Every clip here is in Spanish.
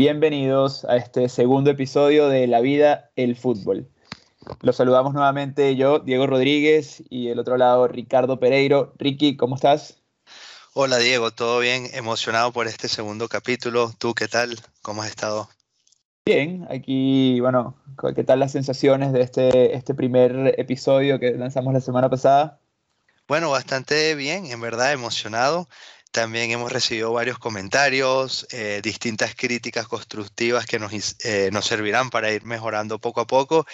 Bienvenidos a este segundo episodio de La vida, el fútbol. Los saludamos nuevamente yo, Diego Rodríguez, y el otro lado Ricardo Pereiro. Ricky, ¿cómo estás? Hola Diego, ¿todo bien? Emocionado por este segundo capítulo. ¿Tú qué tal? ¿Cómo has estado? Bien, aquí, bueno, ¿qué tal las sensaciones de este, este primer episodio que lanzamos la semana pasada? Bueno, bastante bien, en verdad emocionado. También hemos recibido varios comentarios, eh, distintas críticas constructivas que nos, eh, nos, servirán para ir mejorando poco a poco.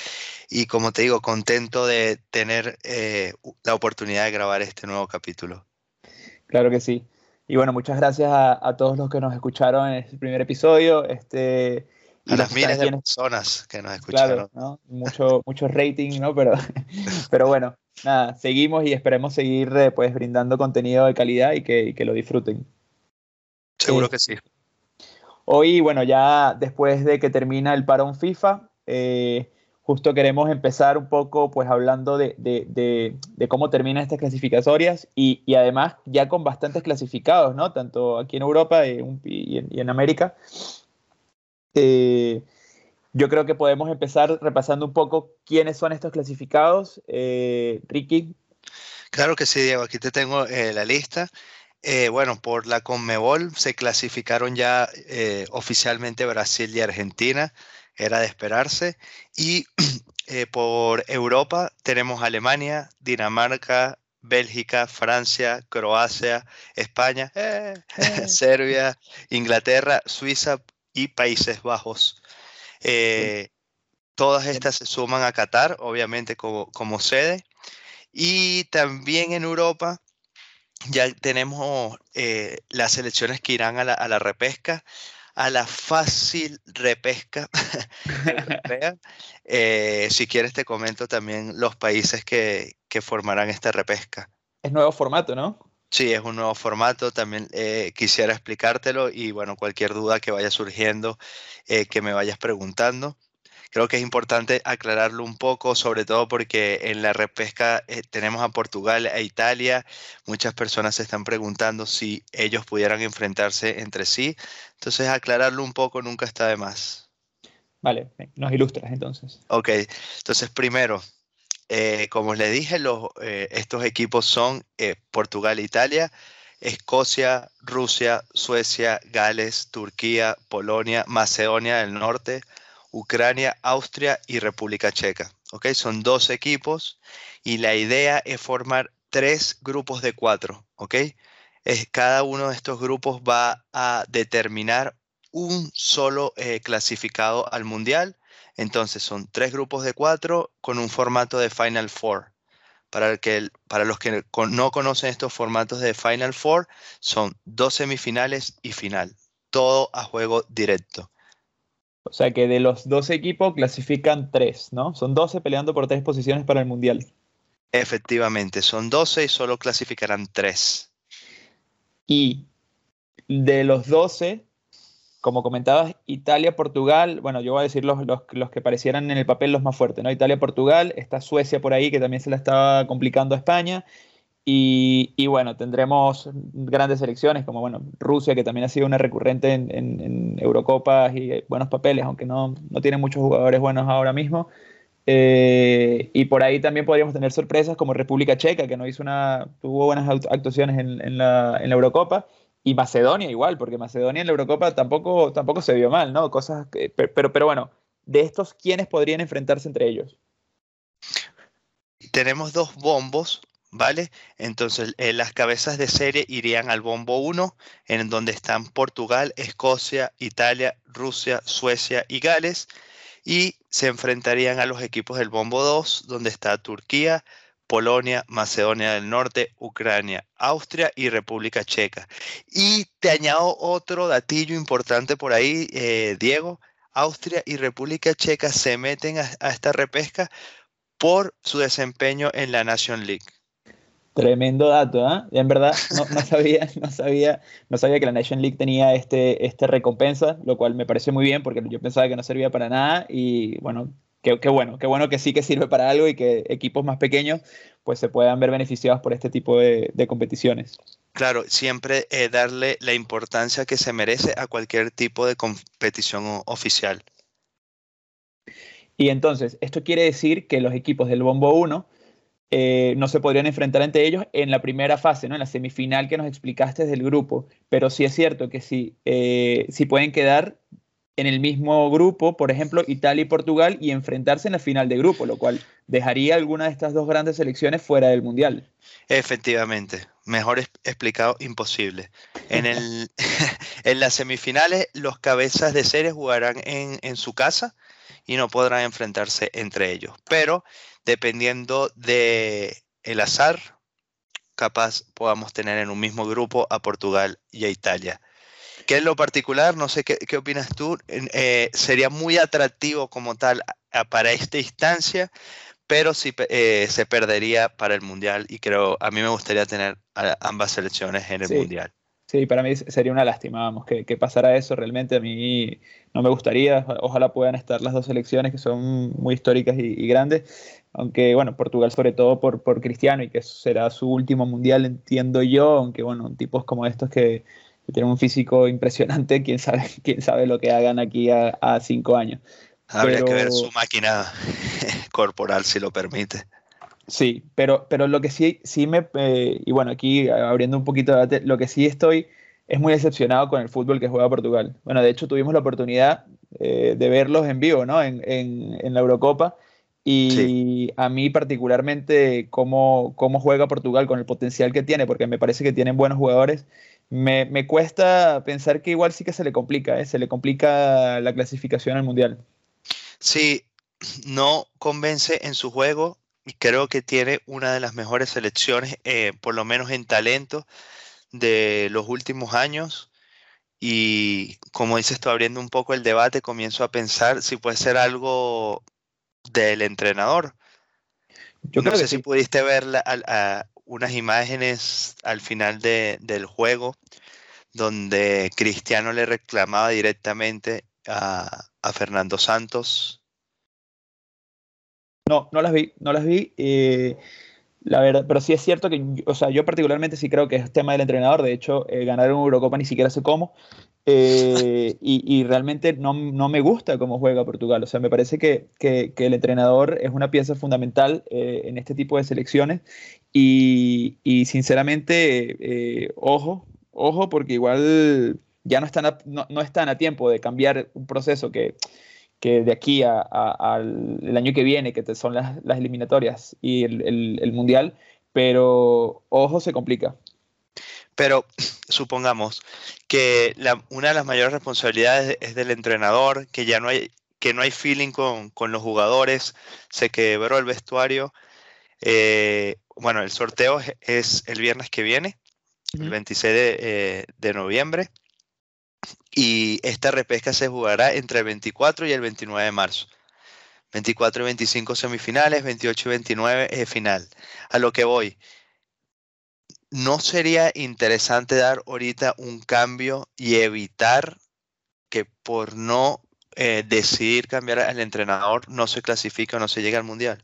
Y como te digo, contento de tener eh, la oportunidad de grabar este nuevo capítulo. Claro que sí. Y bueno, muchas gracias a, a todos los que nos escucharon en este primer episodio. Este, a las miles de personas que nos escucharon. Claro, ¿no? mucho, mucho rating, ¿no? Pero, pero bueno, nada, seguimos y esperemos seguir eh, pues brindando contenido de calidad y que, que lo disfruten. Seguro que sí. Hoy, bueno, ya después de que termina el parón FIFA, eh, justo queremos empezar un poco pues hablando de, de, de, cómo terminan estas clasificatorias y, y, además ya con bastantes clasificados, ¿no? Tanto aquí en Europa y en, y en América. Eh, yo creo que podemos empezar repasando un poco quiénes son estos clasificados. Eh, Ricky. Claro que sí, Diego. Aquí te tengo eh, la lista. bueno, por la Conmebol se clasificaron ya oficialmente Brasil y Argentina. Era de esperarse. Y por Europa tenemos Alemania, Dinamarca, Bélgica, Francia, Croacia, España, Serbia, Inglaterra, Suiza, y Países Bajos. Eh, todas estas se suman a Qatar, obviamente como, como sede. Y también en Europa ya tenemos eh, las elecciones que irán a la, a la, repesca, a la fácil repesca eh, si quieres te comento también los países que, que formarán esta repesca. Es nuevo formato, ¿no? Sí, es un nuevo formato, también eh, quisiera explicártelo y bueno, cualquier duda que vaya surgiendo, eh, que me vayas preguntando. Creo que es importante aclararlo un poco, sobre todo porque en la repesca eh, tenemos a Portugal e Italia. Muchas personas se están preguntando si ellos pudieran enfrentarse entre sí. Entonces, aclararlo un poco nunca está de más. Vale, nos ilustras entonces. Ok, entonces primero, eh, como les dije, eh, estos equipos son eh, Portugal Italia, Escocia, Rusia, Suecia, Gales, Turquía, Polonia, Macedonia del Norte, Ucrania, Austria y República Checa. ¿okay? Son dos equipos y la idea es formar tres grupos de cuatro. ¿okay? Es, cada uno de estos grupos va a determinar un solo clasificado al Mundial entonces son tres grupos de cuatro con un formato de Final Four. Para, que, para los que no conocen estos formatos de Final Four, son dos semifinales y final. Todo a juego directo. O sea que de los dos equipos clasifican tres, ¿no? Son 12 peleando por tres posiciones para el Mundial. Efectivamente, son 12 y solo clasificarán tres. Y de los 12, como comentabas, Italia, Portugal, bueno, yo voy a decir los, los, que parecieran en el papel los más fuertes, ¿no? Italia, Portugal, está Suecia por ahí, que también se la estaba complicando a España, y, y, bueno, tendremos grandes selecciones, como bueno, Rusia, que también ha sido una recurrente en, Eurocopas y buenos papeles, aunque no, no tiene muchos jugadores buenos ahora mismo. Eh, y por ahí también podríamos tener sorpresas como República Checa, que no hizo una, tuvo buenas actuaciones en la Eurocopa y Macedonia igual, porque Macedonia en la Eurocopa tampoco, tampoco se vio mal, ¿no? Cosas que, pero, pero bueno, de estos, ¿quiénes podrían enfrentarse entre ellos? Tenemos dos bombos, ¿vale? Entonces, eh, las cabezas de serie irían al bombo 1, en donde están Portugal, Escocia, Italia, Rusia, Suecia y Gales, y se enfrentarían a los equipos del bombo 2, donde está Turquía, Polonia, Macedonia del Norte, Ucrania, Austria y República Checa. Y te añado otro datillo importante por ahí, eh, Diego. Austria y República Checa se meten a, esta repesca por su desempeño en la Nation League. Tremendo dato, ¿eh? En verdad no, sabía, no, sabía, no sabía que la Nation League tenía este, este recompensa, lo cual me pareció muy bien porque yo pensaba que no servía para nada y bueno, qué, bueno, qué bueno que sí que sirve para algo y que equipos más pequeños pues se puedan ver beneficiados por este tipo de, competiciones. Claro, siempre eh, darle la importancia que se merece a cualquier tipo de competición oficial. Y entonces, esto quiere decir que los equipos del Bombo 1 eh, no se podrían enfrentar entre ellos en la primera fase, ¿no? en la semifinal que nos explicaste del grupo. Pero sí es cierto que sí, eh, sí pueden quedar en el mismo grupo, por ejemplo, Italia y Portugal, y enfrentarse en la final de grupo, lo cual dejaría alguna de estas dos grandes selecciones fuera del Mundial. Efectivamente, mejor explicado, imposible. En, el, en las semifinales, los cabezas de serie jugarán en, en su casa y no podrán enfrentarse entre ellos. Pero dependiendo de el azar, capaz podamos tener en un mismo grupo a Portugal y a Italia. Que en lo particular, no sé qué, qué opinas tú, eh, sería muy atractivo como tal para esta instancia, pero sí eh, se perdería para el Mundial y creo, a mí me gustaría tener ambas selecciones en el Mundial. Sí, para mí sería una lástima, vamos, que, que, pasara eso. Realmente a mí no me gustaría. Ojalá puedan estar las dos selecciones que son muy históricas y, grandes. Aunque, bueno, Portugal sobre todo por, por Cristiano y que será su último mundial, entiendo yo. Aunque, bueno, tipos como estos que, tienen un físico impresionante, quién sabe, quién sabe lo que hagan aquí a, a cinco años. Habría que ver su máquina corporal, si lo permite. Sí, pero, pero lo que sí, sí me, eh, y bueno, aquí abriendo un poquito de debate, lo que sí estoy es muy decepcionado con el fútbol que juega Portugal. Bueno, de hecho tuvimos la oportunidad eh, de verlos en vivo, ¿no? En, en, en la Eurocopa. Y a mí particularmente cómo, cómo, juega Portugal con el potencial que tiene, porque me parece que tienen buenos jugadores, me, me cuesta pensar que igual sí que se le complica, ¿eh? se le complica la clasificación al Mundial. Sí, no convence en su juego, y creo que tiene una de las mejores selecciones, eh, por lo menos en talento, de los últimos años. Y como dices tú, abriendo un poco el debate, comienzo a pensar si puede ser algo del entrenador. Yo no sé si pudiste ver unas imágenes al final del juego donde Cristiano le reclamaba directamente a, a Fernando Santos no, no las vi, no las vi. Eh, la verdad, pero sí es cierto que, o sea, yo particularmente sí creo que es tema del entrenador. De hecho, eh, ganar un Eurocopa ni siquiera sé cómo. Eh, y, realmente no, no, me gusta cómo juega Portugal. O sea, me parece que, que, el entrenador es una pieza fundamental en este tipo de selecciones. Y, y sinceramente, ojo, ojo, porque igual ya no están, no, no están a tiempo de cambiar un proceso que que de aquí al año que viene, que son las, eliminatorias y el, mundial, pero ojo, se complica. Pero supongamos que una de las mayores responsabilidades es del entrenador, que ya no hay, que no hay feeling con, los jugadores, se quebró el vestuario. Eh, bueno, el sorteo es, el viernes que viene, el 26 eh, de noviembre y esta repesca se jugará entre el 24 y el 29 de marzo. 24 y 25 semifinales, 28 y 29 es final. A lo que voy, ¿no sería interesante dar ahorita un cambio y evitar que por no eh, decidir cambiar al entrenador no se clasifica o no se llega al mundial?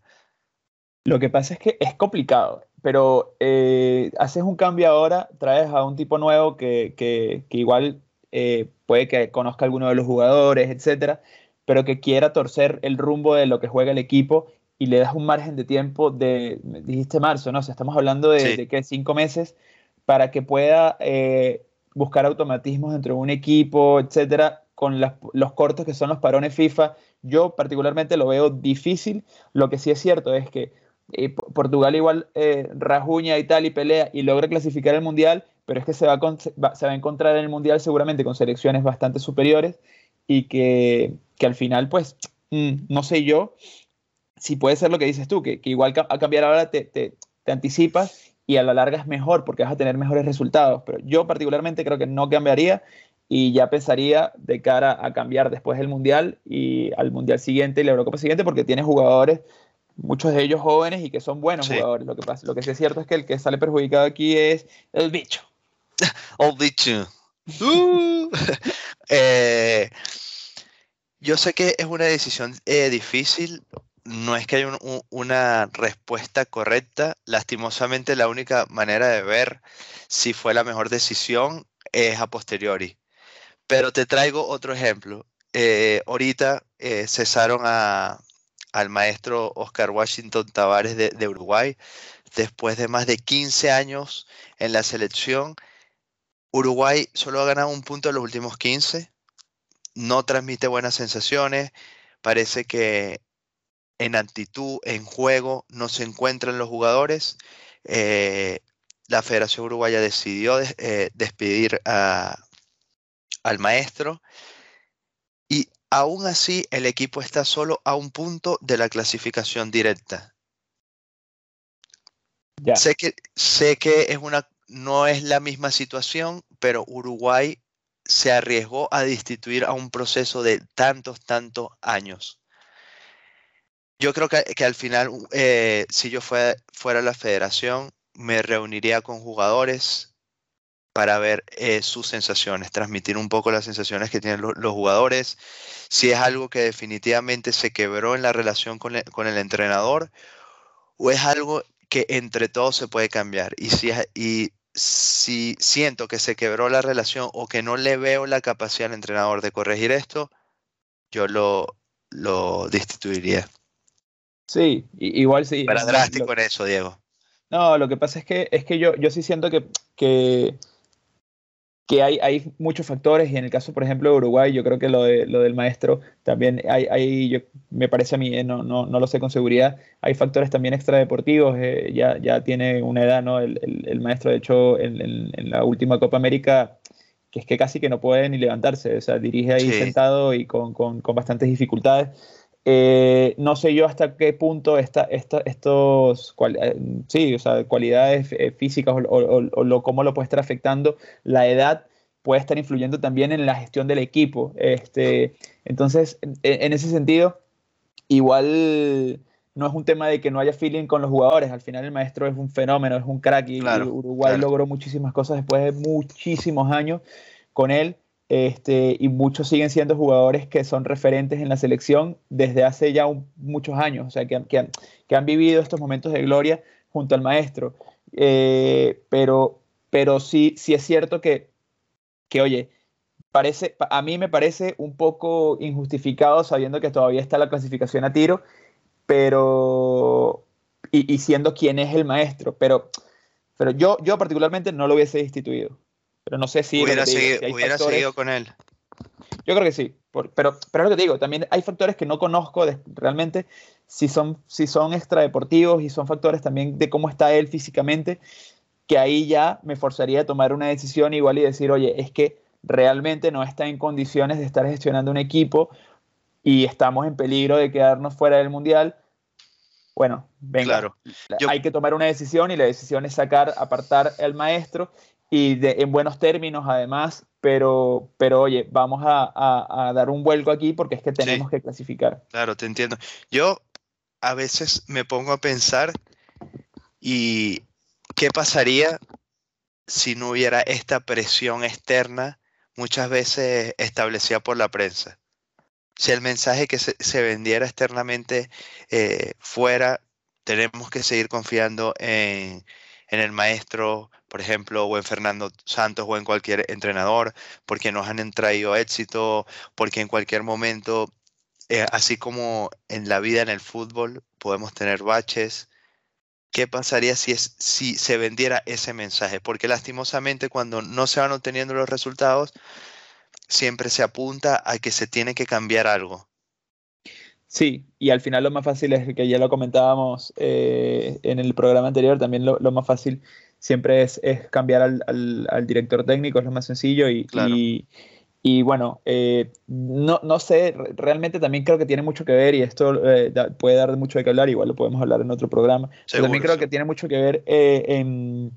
Lo que pasa es que es complicado, pero eh, haces un cambio ahora, traes a un tipo nuevo que, que, que igual eh, puede que conozca a alguno de los jugadores, etcétera, pero que quiera torcer el rumbo de lo que juega el equipo y le das un margen de tiempo de, dijiste marzo, ¿no? O sea, estamos hablando de, que cinco meses para que pueda eh, buscar automatismos dentro de un equipo, etcétera, con los cortos que son los parones FIFA. Yo particularmente lo veo difícil. Lo que sí es cierto es que eh, Portugal igual rajuña y tal y pelea y logra clasificar el mundial, pero es que se va, a, se va a encontrar en el Mundial seguramente con selecciones bastante superiores y que, que al final, pues, mm, no sé yo si puede ser lo que dices tú, que, que igual a cambiar ahora te, te, te, anticipas y a la larga es mejor porque vas a tener mejores resultados. Pero yo particularmente creo que no cambiaría y ya pensaría de cara a cambiar después del Mundial y al Mundial siguiente y la Eurocopa siguiente porque tiene jugadores muchos de ellos jóvenes y que son buenos jugadores. Lo que, pasa, lo que sí es cierto es que el que sale perjudicado aquí es el bicho. Old uh. eh, yo sé que es una decisión eh, difícil, no es que haya una respuesta correcta. Lastimosamente, la única manera de ver si fue la mejor decisión es a posteriori. Pero te traigo otro ejemplo. Eh, ahorita cesaron al maestro Oscar Washington Tavares de, Uruguay después de más de 15 años en la selección. Uruguay solo ha ganado un punto en los últimos 15, no transmite buenas sensaciones, parece que en actitud, en juego, no se encuentran los jugadores. Eh, la Federación Uruguaya decidió eh, despedir al maestro y aún así el equipo está solo a un punto de la clasificación directa. Sé, que, sé que es una, no es la misma situación, pero Uruguay se arriesgó a destituir a un proceso de tantos, tantos años. Yo creo que, al final, eh, si yo fuera la federación, me reuniría con jugadores para ver eh, sus sensaciones, transmitir un poco las sensaciones que tienen los jugadores, si es algo que definitivamente se quebró en la relación con, el entrenador o es algo que entre todos se puede cambiar. Y si, si siento que se quebró la relación o que no le veo la capacidad al entrenador de corregir esto, yo lo, lo destituiría. Sí, igual sí. Para drástico en eso, Diego. No, lo que pasa es que, es que yo, yo sí siento que, que, que hay, hay, muchos factores y en el caso, por ejemplo, de Uruguay, yo creo que lo, de, lo del maestro también hay, hay yo, me parece a mí, eh, no, no, no, lo sé con seguridad, hay factores también extradeportivos, eh, ya, ya tiene una edad, ¿no? El, el, maestro, de hecho, en, en, la última Copa América, que es que casi que no puede ni levantarse, o sea, dirige ahí sentado y con, con, con bastantes dificultades. Eh, no sé yo hasta qué punto esta, esta, estos eh, sí, o sea, cualidades eh, físicas o, lo, cómo lo puede estar afectando la edad puede estar influyendo también en la gestión del equipo. Este, entonces, en, ese sentido, igual no es un tema de que no haya feeling con los jugadores. Al final el maestro es un fenómeno, es un crack y, Uruguay logró muchísimas cosas después de muchísimos años con él. Este, y muchos siguen siendo jugadores que son referentes en la selección desde hace ya muchos años, o sea, que, que, han vivido estos momentos de gloria junto al maestro. Eh, pero, pero sí, sí es cierto que, que, oye, parece, a mí me parece un poco injustificado sabiendo que todavía está la clasificación a tiro, pero, y, siendo quien es el maestro, pero, pero yo, yo particularmente no lo hubiese instituido. Pero no sé si. Hubiera, seguido, con él. Yo creo que sí. pero, pero es lo que te digo, también hay factores que no conozco realmente si son, si son extradeportivos y son factores también de cómo está él físicamente, que ahí ya me forzaría a tomar una decisión igual y decir, oye, es que realmente no está en condiciones de estar gestionando un equipo y estamos en peligro de quedarnos fuera del mundial. Bueno, venga, claro. hay que tomar una decisión y la decisión es sacar, apartar al maestro y en buenos términos además, pero, pero oye, vamos a, dar un vuelco aquí porque es que tenemos que clasificar. Claro, te entiendo. Yo a veces me pongo a pensar y qué pasaría si no hubiera esta presión externa muchas veces establecida por la prensa. Si el mensaje que se, vendiera externamente eh, fuera, tenemos que seguir confiando en, en el maestro, por ejemplo, o en Fernando Santos o en cualquier entrenador, porque nos han traído éxito, porque en cualquier momento, eh, así como en la vida en el fútbol, podemos tener baches. ¿Qué pasaría si, es, si se vendiera ese mensaje? Porque lastimosamente cuando no se van obteniendo los resultados, siempre se apunta a que se tiene que cambiar algo. Sí, y al final lo más fácil es que ya lo comentábamos eh, en el programa anterior, también lo, más fácil siempre es, cambiar al, director técnico, es lo más sencillo y, y, bueno, eh, no, no, sé, realmente también creo que tiene mucho que ver y esto eh, puede dar mucho de qué hablar, igual lo podemos hablar en otro programa, pero también creo que tiene mucho que ver en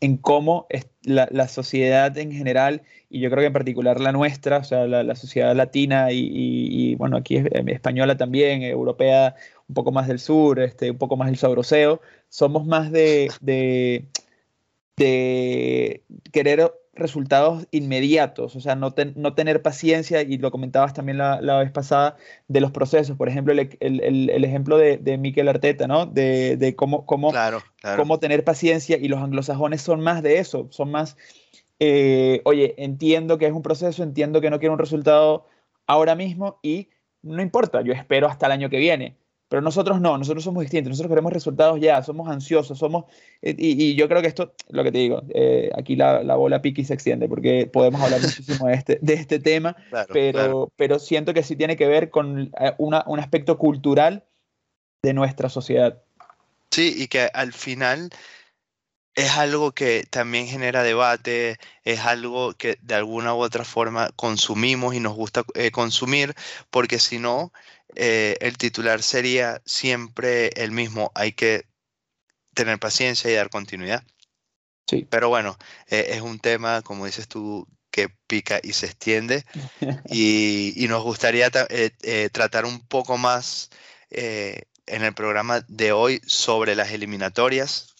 en cómo la, la, sociedad en general, y yo creo que en particular la nuestra, o sea, la, sociedad latina y, bueno, aquí es, española también, europea, un poco más del sur, este, un poco más del sabroseo, somos más de, de, de querer resultados inmediatos, o sea, no, no tener paciencia, y lo comentabas también la, vez pasada, de los procesos. Por ejemplo, el, el, ejemplo de, de Miquel Arteta, ¿no? De, de cómo, cómo, cómo tener paciencia, y los anglosajones son más de eso, son más, eh, oye, entiendo que es un proceso, entiendo que no quiero un resultado ahora mismo, y no importa, yo espero hasta el año que viene pero nosotros no, nosotros somos distintos, nosotros queremos resultados ya, somos ansiosos, somos... Eh, y, yo creo que esto, lo que te digo, eh, aquí la, bola piqui se extiende porque podemos hablar muchísimo de este, de este tema, pero, pero siento que sí tiene que ver con eh, un aspecto cultural de nuestra sociedad. Sí, y que al final es algo que también genera debate, es algo que de alguna u otra forma consumimos y nos gusta consumir, porque si no, eh, el titular sería siempre el mismo, hay que tener paciencia y dar continuidad. Sí. Pero bueno, eh, es un tema, como dices tú, que pica y se extiende y, nos gustaría eh, tratar un poco más en el programa de hoy sobre las eliminatorias.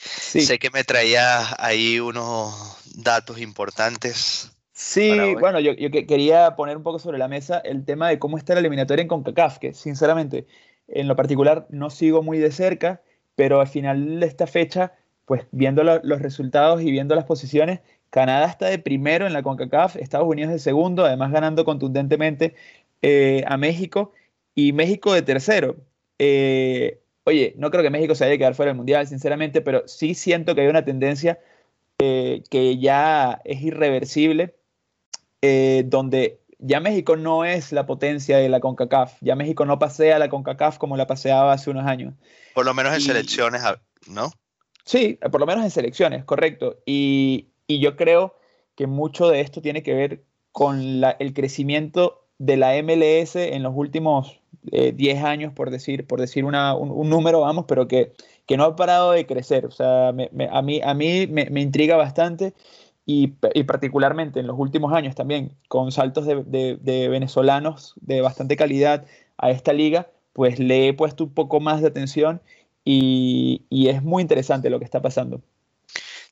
Sé que me traías ahí unos datos importantes Sí, bueno, yo, quería poner un poco sobre la mesa el tema de cómo está la eliminatoria en CONCACAF, que sinceramente, en lo particular, no sigo muy de cerca, pero al final de esta fecha, pues viendo los resultados y viendo las posiciones, Canadá está de primero en la CONCACAF, Estados Unidos de segundo, además ganando contundentemente eh, a México, y México de tercero. Eh, oye, no creo que México se vaya a quedar fuera del Mundial, sinceramente, pero sí siento que hay una tendencia eh, que ya es irreversible eh, donde ya México no es la potencia de la CONCACAF, ya México no pasea la CONCACAF como la paseaba hace unos años. Por lo menos en selecciones, ¿no? Sí, por lo menos en selecciones, correcto. Y, yo creo que mucho de esto tiene que ver con el crecimiento de la MLS en los últimos 10 eh, años, por decir, por decir un, número, vamos, pero que, que, no ha parado de crecer. O sea, a mí, a mí me intriga bastante y, particularmente en los últimos años también, con saltos de, venezolanos de bastante calidad a esta liga, pues le he puesto un poco más de atención y, es muy interesante lo que está pasando.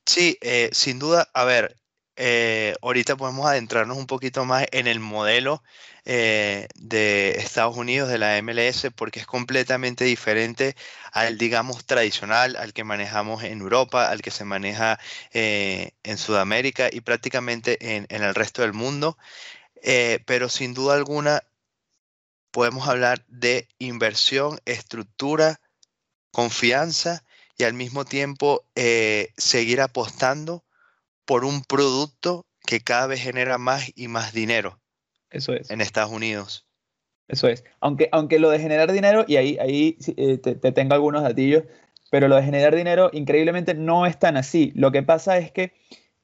Sí, eh, sin duda, a ver, eh, ahorita podemos adentrarnos un poquito más en el modelo eh, de Estados Unidos, de la MLS, porque es completamente diferente al, digamos, tradicional, al que manejamos en Europa, al que se maneja eh, en Sudamérica y prácticamente en, el resto del mundo. pero sin duda alguna, podemos hablar de inversión, estructura, confianza y al mismo tiempo seguir apostando por un producto que cada vez genera más y más dinero. Eso es. En Estados Unidos. Eso es. Aunque, aunque lo de generar dinero, y ahí, ahí eh, te, tengo algunos datillos, pero lo de generar dinero increíblemente no es tan así. Lo que pasa es que,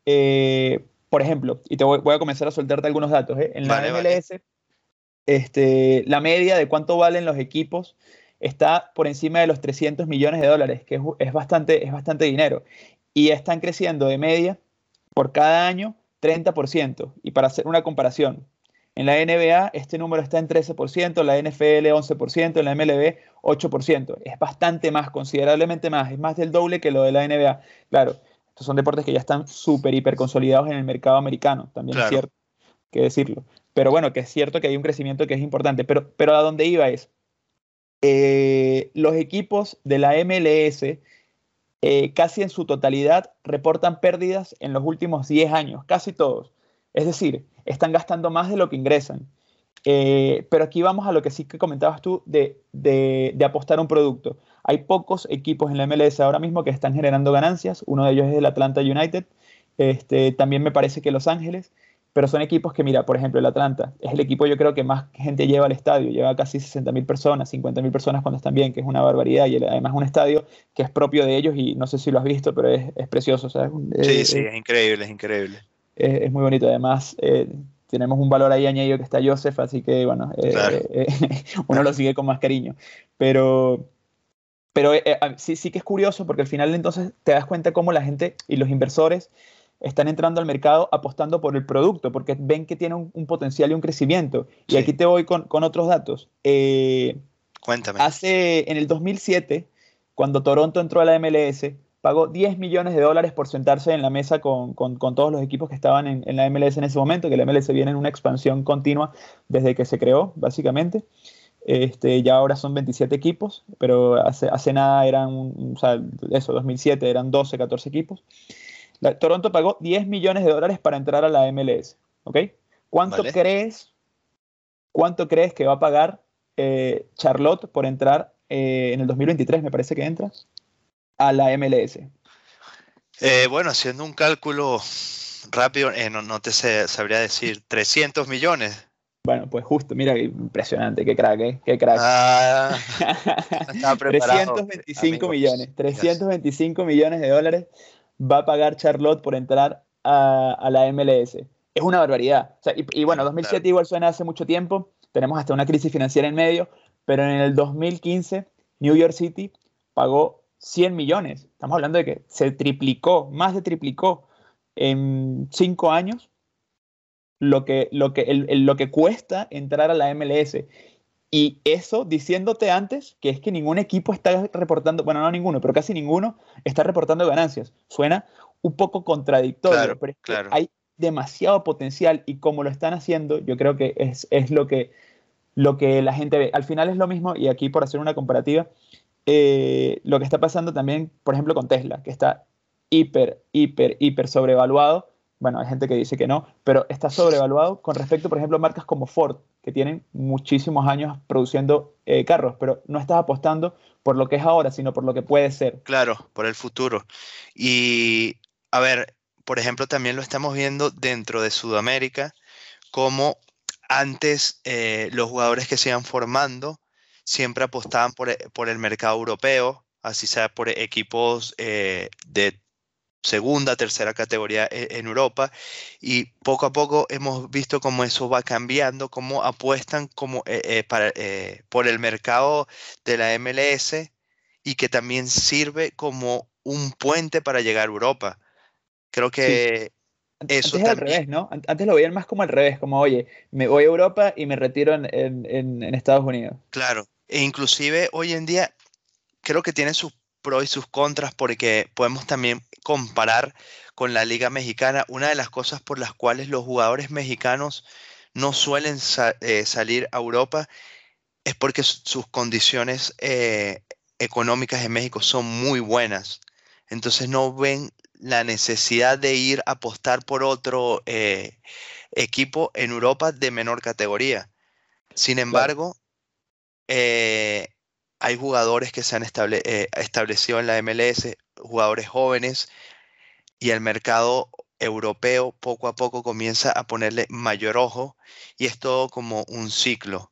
eh, por ejemplo, y te voy, a comenzar a soltarte algunos datos, ¿eh? en la MLS, Este, la media de cuánto valen los equipos está por encima de los 300 millones de dólares, que es, es, bastante, es bastante dinero. Y están creciendo de media por cada año 30%. Y para hacer una comparación, en la NBA este número está en 13%, en la NFL 11%, en la MLB 8%. Es bastante más, considerablemente más, es más del doble que lo de la NBA. Claro, estos son deportes que ya están súper, hiper consolidados en el mercado americano, también es cierto, que decirlo. Pero bueno, que es cierto que hay un crecimiento que es importante. Pero, pero a dónde iba es, eh, los equipos de la MLS eh, casi en su totalidad reportan pérdidas en los últimos 10 años, casi todos. Es decir, están gastando más de lo que ingresan. Eh, pero aquí vamos a lo que sí que comentabas tú de, de, apostar un producto. Hay pocos equipos en la MLS ahora mismo que están generando ganancias. Uno de ellos es el Atlanta United. Este, también me parece que Los Ángeles pero son equipos que, mira, por ejemplo, el Atlanta es el equipo yo creo que más gente lleva al estadio, lleva casi 60.000 personas, 50.000 personas cuando están bien, que es una barbaridad, y además un estadio que es propio de ellos y no sé si lo has visto, pero es, es precioso. ¿sabes? sí, sí, es increíble, es increíble. Es, muy bonito, además eh, tenemos un valor ahí añadido que está Joseph, así que bueno, eh, eh, uno lo sigue con más cariño, pero... Pero sí, sí que es curioso porque al final entonces te das cuenta cómo la gente y los inversores están entrando al mercado apostando por el producto, porque ven que tiene un, potencial y un crecimiento. Y aquí te voy con, otros datos. Eh, Cuéntame. Hace, en el 2007, cuando Toronto entró a la MLS, pagó 10 millones de dólares por sentarse en la mesa con, todos los equipos que estaban en, en, la MLS en ese momento, que la MLS viene en una expansión continua desde que se creó, básicamente. Este, ya ahora son 27 equipos, pero hace, hace nada eran, o sea, eso, 2007 eran 12, 14 equipos. Toronto pagó 10 millones de dólares para entrar a la MLS, ¿ok? ¿Cuánto crees, cuánto crees que va a pagar eh, Charlotte por entrar eh, en el 2023, me parece que entra, a la MLS? Eh, bueno, haciendo un cálculo rápido, no, no, te sabría decir, 300 millones. Bueno, pues justo, mira impresionante, qué crack, ¿eh? Qué crack. Ah, 325 millones, 325 millones de dólares va a pagar Charlotte por entrar a, la MLS. Es una barbaridad. y, bueno, 2007 igual suena hace mucho tiempo, tenemos hasta una crisis financiera en medio, pero en el 2015 New York City pagó 100 millones. Estamos hablando de que se triplicó, más de triplicó en cinco años lo que, lo que, lo que cuesta entrar a la MLS. Y eso diciéndote antes que es que ningún equipo está reportando, bueno, no ninguno, pero casi ninguno está reportando ganancias. Suena un poco contradictorio, pero hay demasiado potencial y como lo están haciendo, yo creo que es, es, lo, que, lo que la gente ve. Al final es lo mismo, y aquí por hacer una comparativa, eh, lo que está pasando también, por ejemplo, con Tesla, que está hiper, hiper, hiper sobrevaluado bueno, hay gente que dice que no, pero está sobrevaluado con respecto, por ejemplo, a marcas como Ford, tienen muchísimos años produciendo eh, carros, pero no estás apostando por lo que es ahora, sino por lo que puede ser. Claro, por el futuro. Y, a ver, por ejemplo, también lo estamos viendo dentro de Sudamérica, como antes eh, los jugadores que se iban formando siempre apostaban por, por el mercado europeo, así sea por equipos eh, de segunda, tercera categoría e, en Europa y poco a poco hemos visto cómo eso va cambiando, cómo apuestan como, eh, eh, para, eh, por el mercado de la MLS y que también sirve como un puente para llegar a Europa. Creo que eso Antes al revés, ¿no? Antes lo veían más como al revés, como, oye, me voy a Europa y me retiro en, en Estados Unidos. Claro, e inclusive hoy en día creo que tiene sus pros y sus contras porque podemos también comparar con la Liga Mexicana. Una de las cosas por las cuales los jugadores mexicanos no suelen eh, salir a Europa es porque sus condiciones eh, económicas en México son muy buenas. Entonces no ven la necesidad de ir a apostar por otro eh, equipo en Europa de menor categoría. Sin embargo, hay jugadores que se han establecido en la MLS, jugadores jóvenes y el mercado europeo poco a poco comienza a ponerle mayor ojo y es todo como un ciclo.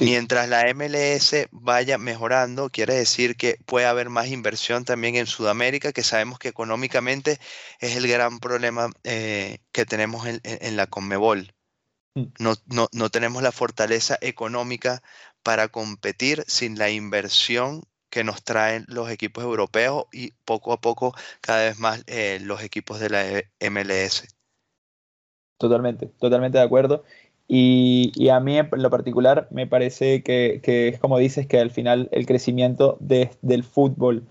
Mientras la MLS vaya mejorando, quiere decir que puede haber más inversión también en Sudamérica, que sabemos que económicamente es el gran problema eh, que tenemos en, la Conmebol. Mm. No, no, no, tenemos la fortaleza económica para competir sin la inversión que nos traen los equipos europeos y poco a poco cada vez más eh, los equipos de la MLS. Totalmente, totalmente de acuerdo. Y, a mí en lo particular me parece que, es como dices, que al final el crecimiento del fútbol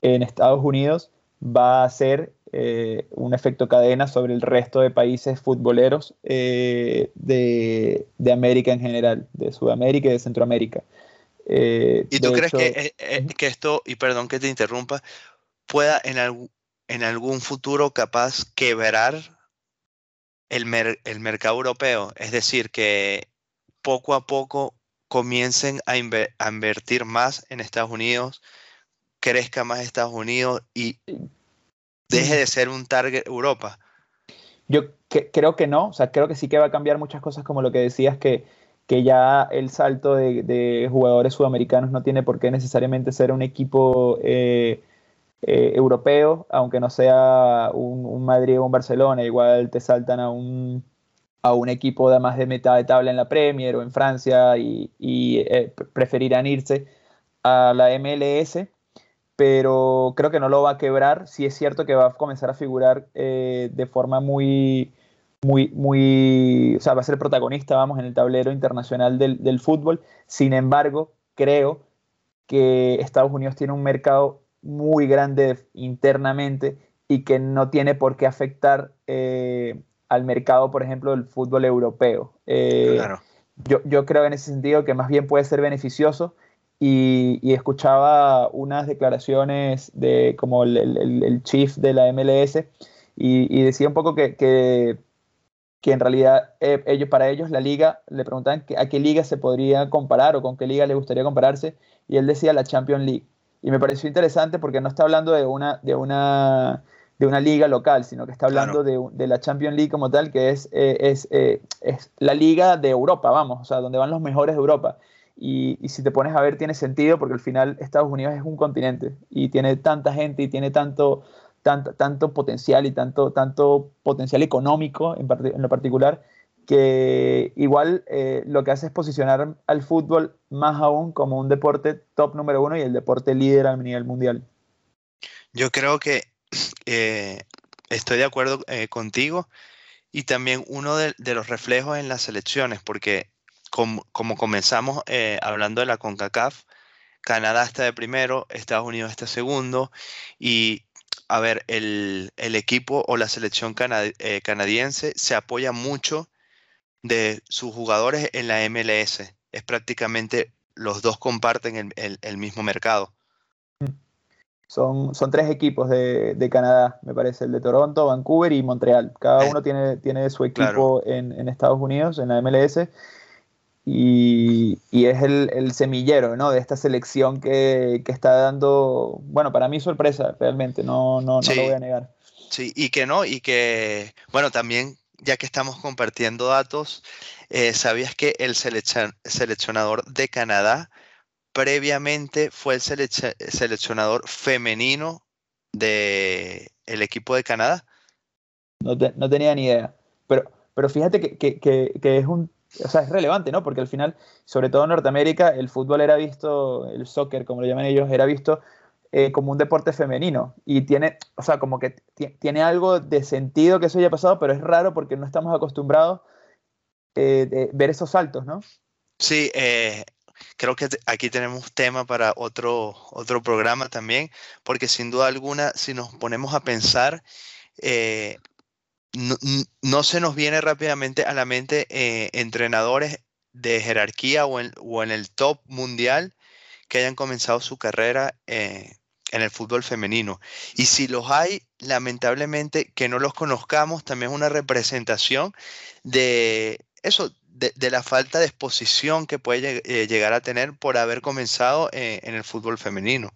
en Estados Unidos va a ser eh, un efecto cadena sobre el resto de países futboleros eh, de, de, América en general, de Sudamérica y de Centroamérica. Eh, ¿Y tú crees que, que, esto, y perdón que te interrumpa, pueda en, en algún futuro capaz quebrar el, el mercado europeo? Es decir, que poco a poco comiencen a, invertir más en Estados Unidos, crezca más Estados Unidos y deje de ser un target Europa. Yo creo que no, o sea, creo que sí que va a cambiar muchas cosas como lo que decías que que ya el salto de, jugadores sudamericanos no tiene por qué necesariamente ser un equipo eh, eh, europeo, aunque no sea un, Madrid o un Barcelona, igual te saltan a un, a un equipo de más de mitad de tabla en la Premier o en Francia y, eh, preferirán irse a la MLS, pero creo que no lo va a quebrar. Sí es cierto que va a comenzar a figurar de forma muy muy, muy, o sea, va a ser protagonista, vamos, en el tablero internacional del, fútbol. Sin embargo, creo que Estados Unidos tiene un mercado muy grande internamente y que no tiene por qué afectar eh, al mercado, por ejemplo, del fútbol europeo. Eh, yo, yo, creo en ese sentido que más bien puede ser beneficioso y, escuchaba unas declaraciones de como el, el, chief de la MLS y, decía un poco que, que, que en realidad eh, ellos, para ellos la liga, le preguntaban a qué liga se podría comparar o con qué liga le gustaría compararse y él decía la Champions League. Y me pareció interesante porque no está hablando de una, de una, de una liga local, sino que está hablando de, de, la Champions League como tal, que es, eh, es, eh, es, la liga de Europa, vamos, o sea, donde van los mejores de Europa. Y, si te pones a ver, tiene sentido porque al final Estados Unidos es un continente y tiene tanta gente y tiene tanto, tanto, tanto potencial y tanto, tanto potencial económico en, lo particular que igual eh, lo que hace es posicionar al fútbol más aún como un deporte top número uno y el deporte líder a nivel mundial. Yo creo que eh, estoy de acuerdo eh, contigo y también uno de, los reflejos en las elecciones, porque como, comenzamos hablando de la CONCACAF, Canadá está de primero, Estados Unidos está segundo y a ver, el, equipo o la selección canadiense se apoya mucho de sus jugadores en la MLS. Es prácticamente los dos comparten el, mismo mercado. Son, son tres equipos de, Canadá, me parece, el de Toronto, Vancouver y Montreal. Cada eh, uno tiene, tiene su equipo en, Estados Unidos, en la MLS, y, es el, semillero ¿no? de esta selección que, está dando, bueno, para mí sorpresa, realmente, no, no, no lo voy a negar. Sí, y que no, y que, bueno, también ya que estamos compartiendo datos, eh, ¿sabías que el seleccionador de Canadá previamente fue el seleccionador femenino del el equipo de Canadá? No, tenía ni idea. Pero, pero fíjate que, es un o sea, es relevante, ¿no? Porque al final, sobre todo en Norteamérica, el fútbol era visto, el soccer, como lo llaman ellos, era visto eh, como un deporte femenino. Y tiene, o sea, como que tiene algo de sentido que eso haya pasado, pero es raro porque no estamos acostumbrados eh, de ver esos saltos, ¿no? Sí, eh, creo que aquí tenemos tema para otro, otro programa también, porque sin duda alguna, si nos ponemos a pensar, no, se nos viene rápidamente a la mente entrenadores de jerarquía o en, el top mundial que hayan comenzado su carrera en el fútbol femenino. Y si los hay, lamentablemente que no los conozcamos, también es una representación de eso, de, la falta de exposición que puede eh, llegar a tener por haber comenzado eh, en el fútbol femenino.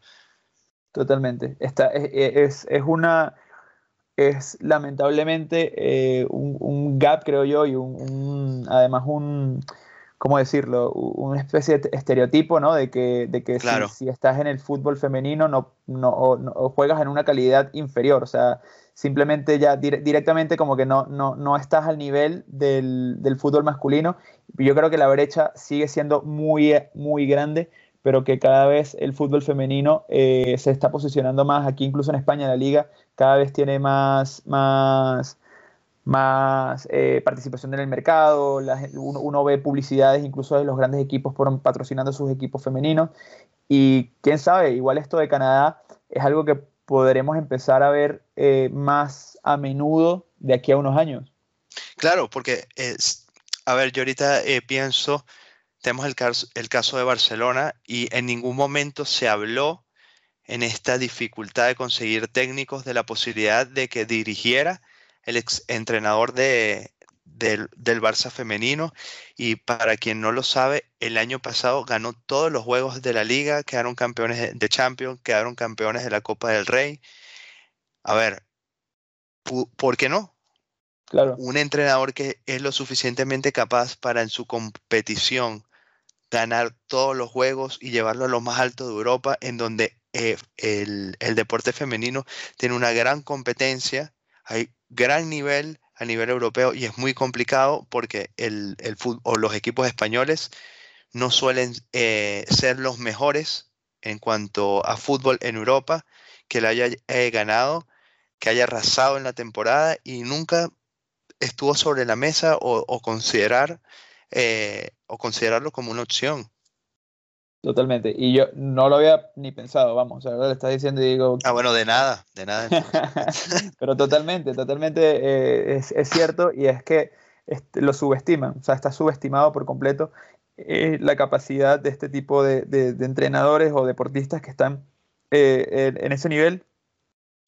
Totalmente. Esta es, una, es lamentablemente eh, un, gap, creo yo, y un además un, ¿cómo decirlo? Una especie de estereotipo, ¿no? De que, de que si, estás en el fútbol femenino no, no, juegas en una calidad inferior, o sea, simplemente ya directamente como que no, no, no estás al nivel del, del, fútbol masculino. Yo creo que la brecha sigue siendo muy, muy grande, pero que cada vez el fútbol femenino eh, se está posicionando más, aquí incluso en España la liga cada vez tiene más, más más eh, participación en el mercado, uno, ve publicidades incluso de los grandes equipos por, patrocinando sus equipos femeninos. Y quién sabe, igual esto de Canadá es algo que podremos empezar a ver eh, más a menudo de aquí a unos años. Claro, porque, a ver, yo ahorita pienso, tenemos el caso, el caso de Barcelona y en ningún momento se habló en esta dificultad de conseguir técnicos de la posibilidad de que dirigiera el ex entrenador de, del, Barça femenino y para quien no lo sabe, el año pasado ganó todos los juegos de la liga, quedaron campeones de Champions, quedaron campeones de la Copa del Rey. A ver, ¿por qué no? Claro. Un entrenador que es lo suficientemente capaz para en su competición ganar todos los juegos y llevarlo a lo más alto de Europa, en donde eh, el, deporte femenino tiene una gran competencia, hay gran nivel a nivel europeo y es muy complicado porque el, o los equipos españoles no suelen eh, ser los mejores en cuanto a fútbol en Europa, que le haya eh, ganado, que haya arrasado en la temporada y nunca estuvo sobre la mesa o, considerar eh, o considerarlo como una opción. Totalmente. Y yo no lo había ni pensado, vamos, o sea, le estás diciendo y digo... Ah, bueno, de nada, de nada. Pero totalmente, totalmente eh, es, cierto y es que este, lo subestiman, o sea, está subestimado por completo eh, la capacidad de este tipo de, entrenadores o deportistas que están eh, en, ese nivel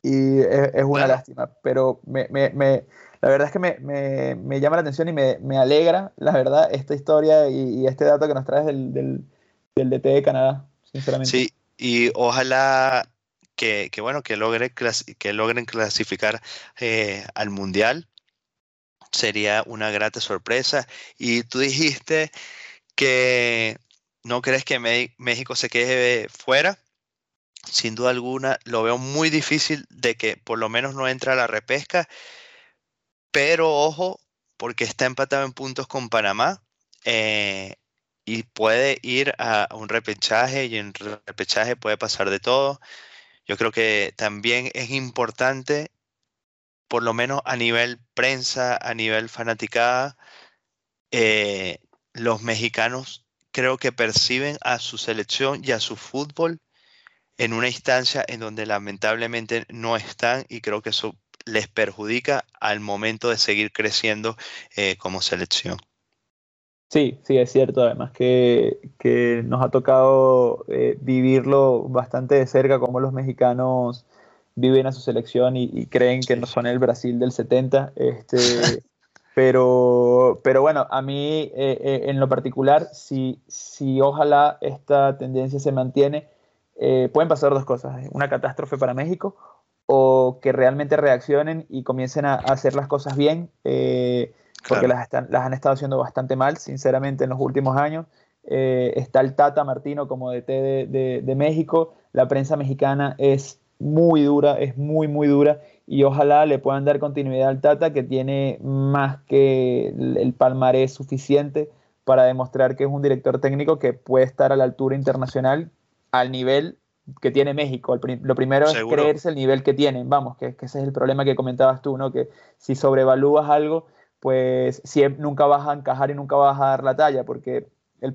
y es, una lástima, pero me, la verdad es que me, llama la atención y me, alegra, la verdad, esta historia y, este dato que nos traes del, del, DT de Canadá, sinceramente. Sí, y ojalá que, bueno, que, logre, que logren clasificar eh, al Mundial. Sería una grata sorpresa. Y tú dijiste que no crees que México se quede fuera. Sin duda alguna, lo veo muy difícil de que por lo menos no entre a la repesca pero ojo, porque está empatado en puntos con Panamá eh, y puede ir a, un repechaje y en repechaje puede pasar de todo. Yo creo que también es importante, por lo menos a nivel prensa, a nivel fanaticada, eh, los mexicanos creo que perciben a su selección y a su fútbol en una instancia en donde lamentablemente no están y creo que eso les perjudica al momento de seguir creciendo eh, como selección. Sí, sí, es cierto. Además que, nos ha tocado eh, vivirlo bastante de cerca, como los mexicanos viven a su selección y, creen que no son el Brasil del 70. Este, pero, pero bueno, a mí eh, en lo particular, si, si ojalá esta tendencia se mantiene, pueden pasar dos cosas. Una catástrofe para México o que realmente reaccionen y comiencen a, hacer las cosas bien, eh, porque las, las, han estado haciendo bastante mal, sinceramente, en los últimos años. Eh, está el Tata Martino como DT de, de, México, la prensa mexicana es muy dura, es muy, muy dura, y ojalá le puedan dar continuidad al Tata, que tiene más que el palmarés suficiente para demostrar que es un director técnico que puede estar a la altura internacional al nivel que tiene México. lo primero es creerse el nivel que tienen, vamos, que, ese es el problema que comentabas tú, ¿no? Que si sobrevalúas algo, pues siempre, nunca vas a encajar y nunca vas a dar la talla, porque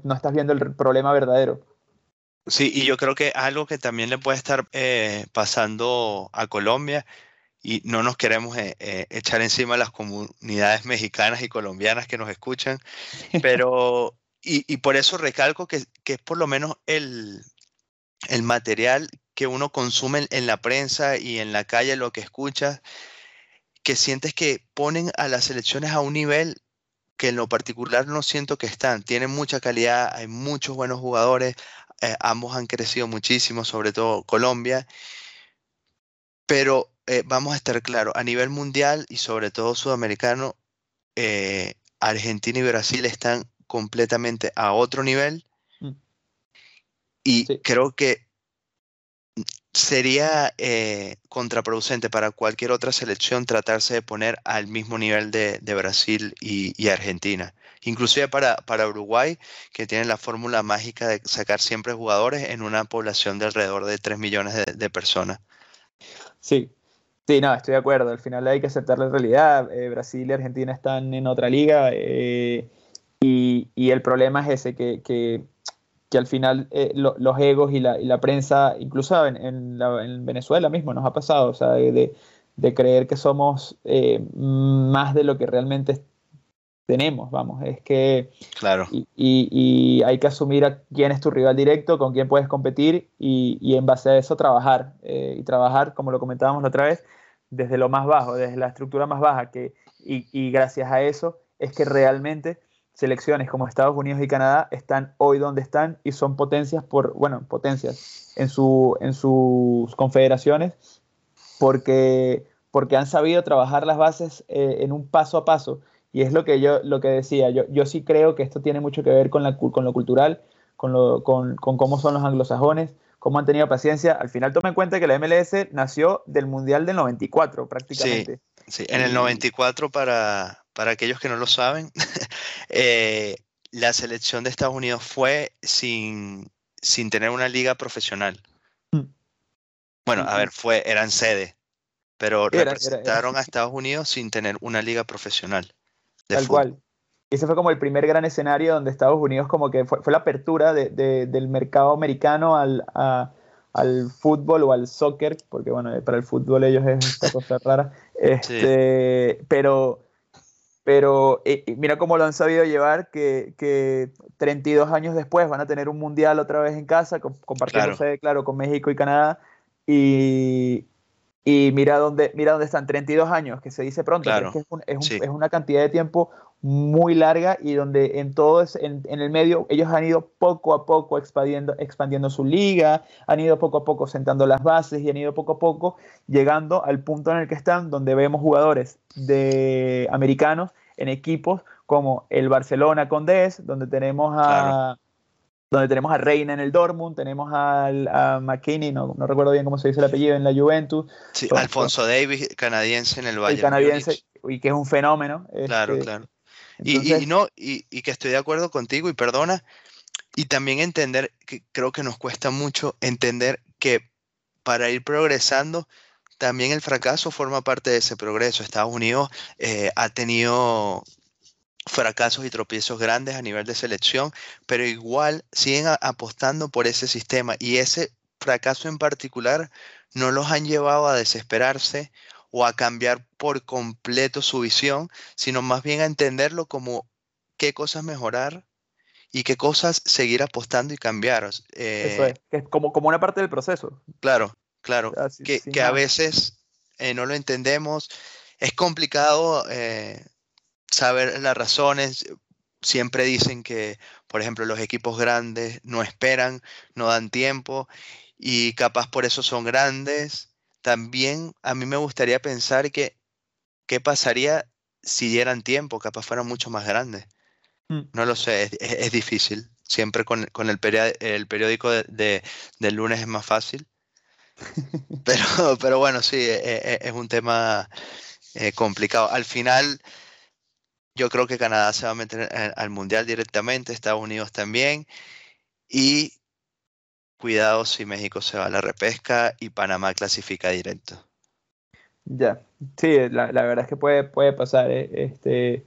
no estás viendo el problema verdadero. Sí, y yo creo que algo que también le puede estar eh, pasando a Colombia, y no nos queremos eh, eh, echar encima a las comunidades mexicanas y colombianas que nos escuchan, pero, y, y por eso recalco que, que es por lo menos el, el material que uno consume en la prensa y en la calle, lo que escuchas, que sientes que ponen a las selecciones a un nivel que en lo particular no siento que están. Tienen mucha calidad, hay muchos buenos jugadores, eh, ambos han crecido muchísimo, sobre todo Colombia, pero eh, vamos a estar claros, a nivel mundial y sobre todo sudamericano, eh, Argentina y Brasil están completamente a otro nivel y creo que sería eh, contraproducente para cualquier otra selección tratarse de poner al mismo nivel de, Brasil y, Argentina. Inclusive para, para Uruguay, que tiene la fórmula mágica de sacar siempre jugadores en una población de alrededor de 3 millones de, personas. Sí, sí, no, estoy de acuerdo. Al final hay que aceptar la realidad. Eh, Brasil y Argentina están en otra liga eh, y, el problema es ese, que que al final eh, los egos y la, y la, prensa, incluso en, en, Venezuela mismo nos ha pasado, o sea, de, de creer que somos eh, más de lo que realmente tenemos, vamos, es que... Claro. Y, y, hay que asumir a quién es tu rival directo, con quién puedes competir y, y en base a eso trabajar. Eh, y trabajar, como lo comentábamos la otra vez, desde lo más bajo, desde la estructura más baja, que, y gracias a eso es que realmente selecciones como Estados Unidos y Canadá están hoy donde están y son potencias por, bueno, potencias en, su, en sus confederaciones porque, porque han sabido trabajar las bases eh, en un paso a paso. Y es lo que yo lo que decía, yo, yo sí creo que esto tiene mucho que ver con, la, con lo cultural, con, lo, con, con cómo son los anglosajones, cómo han tenido paciencia. Al final toma en cuenta que la MLS nació del Mundial del 94 prácticamente. Sí, sí. en el 94 para, para aquellos que no lo saben, eh, la selección de Estados Unidos fue sin, sin tener una liga profesional. Mm. Bueno, a ver, fue, eran sede, pero representaron a Estados Unidos sin tener una liga profesional. Tal cual. ese fue como el primer gran escenario donde Estados Unidos como que fue, la apertura del mercado americano al, al fútbol o al soccer, porque bueno, para el fútbol ellos es esta cosa rara, este, pero, pero eh, mira cómo lo han sabido llevar, que, que, 32 años después van a tener un mundial otra vez en casa, compartiéndose, claro, con México y Canadá, y, y mira dónde, mira dónde están, 32 años, que se dice pronto, es, es, es, una cantidad de tiempo muy larga y donde en todo en, en, el medio ellos han ido poco a poco expandiendo, expandiendo su liga, han ido poco a poco sentando las bases y han ido poco a poco llegando al punto en el que están, donde vemos jugadores de americanos en equipos como el Barcelona con Des, donde tenemos a donde tenemos a Reina en el Dortmund, tenemos al, a McKinney, no, no, recuerdo bien cómo se dice el apellido, en la Juventus. Sí, Alfonso Davis, canadiense en el Bayern. El canadiense, y que es un fenómeno. Claro, este, claro. Y, no, y, y, que estoy de acuerdo contigo, y perdona, y también entender, que creo que nos cuesta mucho entender que para ir progresando, también el fracaso forma parte de ese progreso. Estados Unidos eh, ha tenido fracasos y tropiezos grandes a nivel de selección, pero igual siguen apostando por ese sistema y ese fracaso en particular no los han llevado a desesperarse o a cambiar por completo su visión, sino más bien a entenderlo como qué cosas mejorar y qué cosas seguir apostando y cambiar. Eso es, que es como, como una parte del proceso. Claro, claro, que, que a veces eh, no lo entendemos. Es complicado eh, saber las razones. Siempre dicen que, por ejemplo, los equipos grandes no esperan, no dan tiempo y capaz por eso son grandes. También a mí me gustaría pensar que qué pasaría si dieran tiempo, capaz fueran mucho más grandes. Mm. No lo sé, es, difícil. Siempre con, el, periódico de, del lunes es más fácil. Pero, pero bueno, sí, e, e, es, un tema eh, complicado. Al final, yo creo que Canadá se va a meter al Mundial directamente, Estados Unidos también. Y cuidado si México se va a la repesca y Panamá clasifica directo. Ya, sí, la, verdad es que puede, puede pasar. Eh, este,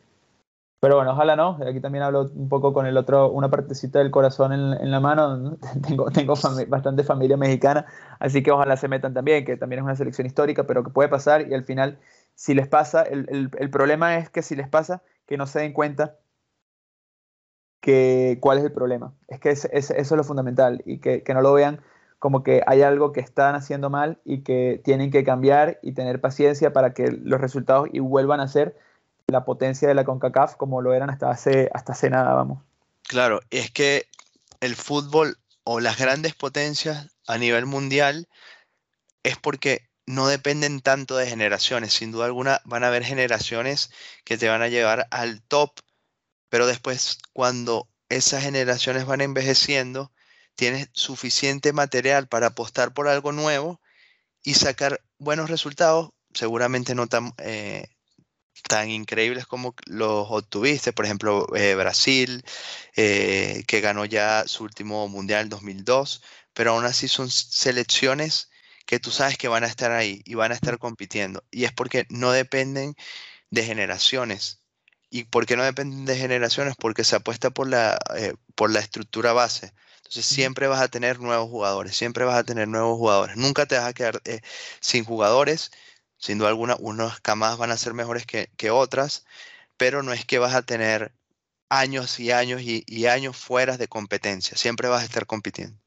pero bueno, ojalá no. Aquí también hablo un poco con el otro, una partecita del corazón en, la mano. Tengo, tengo bastante familia mexicana, así que ojalá se metan también, que también es una selección histórica, pero que puede pasar y al final, si les pasa, el, el problema es que si les pasa, que no se den cuenta que cuál es el problema. Es que eso es lo fundamental y que, no lo vean como que hay algo que están haciendo mal y que tienen que cambiar y tener paciencia para que los resultados y vuelvan a ser la potencia de la CONCACAF como lo eran hasta hace, hasta hace nada, vamos. Claro, es que el fútbol o las grandes potencias a nivel mundial es porque no dependen tanto de generaciones. Sin duda alguna van a haber generaciones que te van a llevar al top, pero después cuando esas generaciones van envejeciendo, tienes suficiente material para apostar por algo nuevo y sacar buenos resultados, seguramente no tan, eh, tan increíbles como los obtuviste, por ejemplo, eh, Brasil, eh, que ganó ya su último mundial en 2002, pero aún así son selecciones que tú sabes que van a estar ahí y van a estar compitiendo. Y es porque no dependen de generaciones. ¿Y por qué no dependen de generaciones? Porque se apuesta por la, eh, por la estructura base. Entonces siempre vas a tener nuevos jugadores, siempre vas a tener nuevos jugadores. Nunca te vas a quedar eh, sin jugadores. Sin duda alguna, unas camas van a ser mejores que, otras, pero no es que vas a tener años y años y, y años fuera de competencia. Siempre vas a estar compitiendo.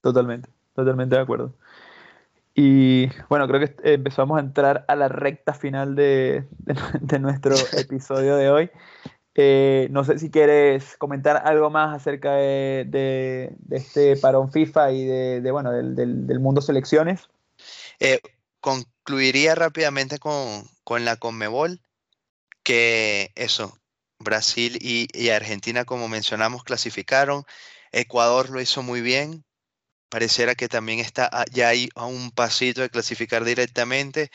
Totalmente, totalmente de acuerdo. Y bueno, creo que empezamos a entrar a la recta final de, nuestro episodio de hoy. Eh, no sé si quieres comentar algo más acerca de, este parón FIFA y de, bueno, del, mundo selecciones. Eh, concluiría rápidamente con, la Conmebol, que eso, Brasil y Argentina, como mencionamos, clasificaron. Ecuador lo hizo muy bien, pareciera que también está ya ahí a un pasito de clasificar directamente.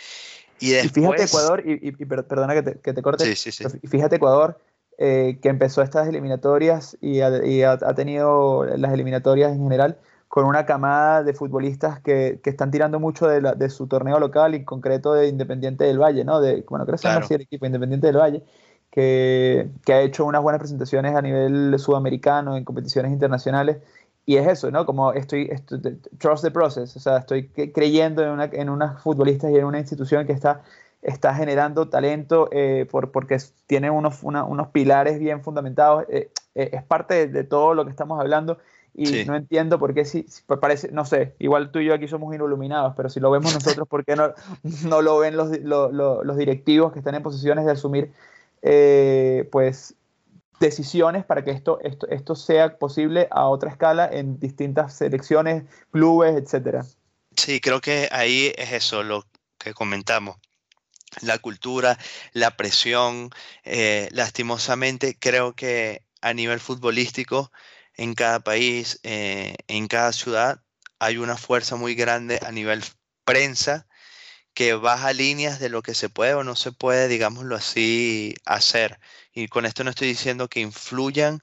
Y, después... fíjate Ecuador, y, perdona que te, que te corte, sí, sí, sí. fíjate Ecuador eh, que empezó estas eliminatorias y, ha, tenido las eliminatorias en general con una camada de futbolistas que, que están tirando mucho de, la, de, su torneo local y en concreto de Independiente del Valle, ¿no? De, bueno, creo que así el equipo Independiente del Valle, que, ha hecho unas buenas presentaciones a nivel sudamericano, en competiciones internacionales. Y es eso, ¿no? Como estoy, trust the process, o sea, estoy creyendo en, una, en unas futbolistas y en una institución que está, está generando talento eh, por, porque tiene unos, unos pilares bien fundamentados. Eh, eh, es parte de, todo lo que estamos hablando y no entiendo por qué si, parece, no sé, igual tú y yo aquí somos iluminados, pero si lo vemos nosotros, ¿por qué no, no lo ven los, los, los directivos que están en posiciones de asumir eh, pues decisiones para que esto, esto, esto sea posible a otra escala en distintas selecciones, clubes, etcétera. Sí, creo que ahí es eso lo que comentamos. La cultura, la presión, eh, lastimosamente creo que a nivel futbolístico en cada país, eh, en cada ciudad, hay una fuerza muy grande a nivel prensa que baja líneas de lo que se puede o no se puede, digámoslo así, hacer. Y con esto no estoy diciendo que influyan